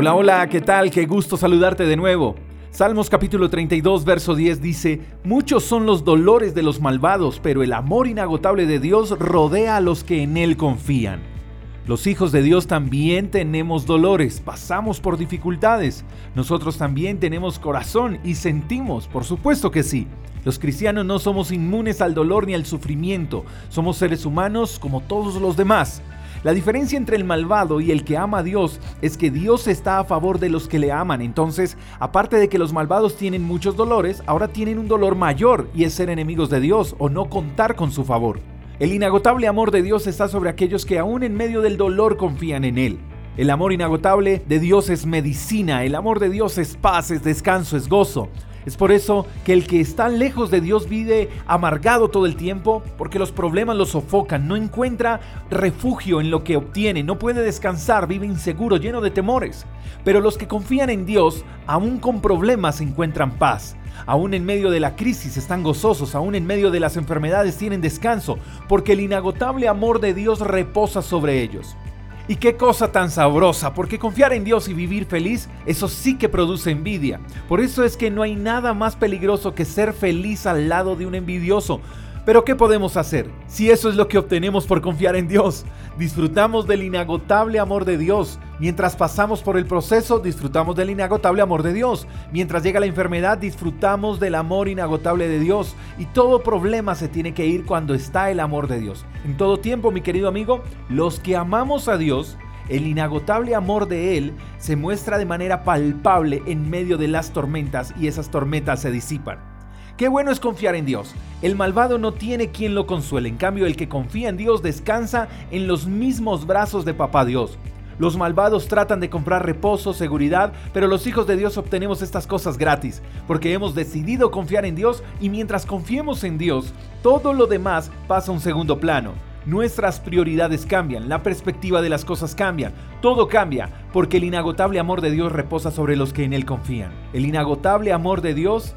Hola, hola, ¿qué tal? Qué gusto saludarte de nuevo. Salmos capítulo 32, verso 10 dice, Muchos son los dolores de los malvados, pero el amor inagotable de Dios rodea a los que en Él confían. Los hijos de Dios también tenemos dolores, pasamos por dificultades. Nosotros también tenemos corazón y sentimos, por supuesto que sí. Los cristianos no somos inmunes al dolor ni al sufrimiento, somos seres humanos como todos los demás. La diferencia entre el malvado y el que ama a Dios es que Dios está a favor de los que le aman. Entonces, aparte de que los malvados tienen muchos dolores, ahora tienen un dolor mayor y es ser enemigos de Dios o no contar con su favor. El inagotable amor de Dios está sobre aquellos que aún en medio del dolor confían en Él. El amor inagotable de Dios es medicina, el amor de Dios es paz, es descanso, es gozo. Es por eso que el que está lejos de Dios vive amargado todo el tiempo, porque los problemas lo sofocan, no encuentra refugio en lo que obtiene, no puede descansar, vive inseguro, lleno de temores. Pero los que confían en Dios, aún con problemas, encuentran paz. Aún en medio de la crisis están gozosos, aún en medio de las enfermedades tienen descanso, porque el inagotable amor de Dios reposa sobre ellos. Y qué cosa tan sabrosa, porque confiar en Dios y vivir feliz, eso sí que produce envidia. Por eso es que no hay nada más peligroso que ser feliz al lado de un envidioso, pero ¿qué podemos hacer si eso es lo que obtenemos por confiar en Dios? Disfrutamos del inagotable amor de Dios. Mientras pasamos por el proceso, disfrutamos del inagotable amor de Dios. Mientras llega la enfermedad, disfrutamos del amor inagotable de Dios. Y todo problema se tiene que ir cuando está el amor de Dios. En todo tiempo, mi querido amigo, los que amamos a Dios, el inagotable amor de Él se muestra de manera palpable en medio de las tormentas y esas tormentas se disipan. Qué bueno es confiar en Dios. El malvado no tiene quien lo consuele, en cambio el que confía en Dios descansa en los mismos brazos de Papá Dios. Los malvados tratan de comprar reposo, seguridad, pero los hijos de Dios obtenemos estas cosas gratis, porque hemos decidido confiar en Dios y mientras confiemos en Dios, todo lo demás pasa a un segundo plano. Nuestras prioridades cambian, la perspectiva de las cosas cambian, todo cambia, porque el inagotable amor de Dios reposa sobre los que en Él confían. El inagotable amor de Dios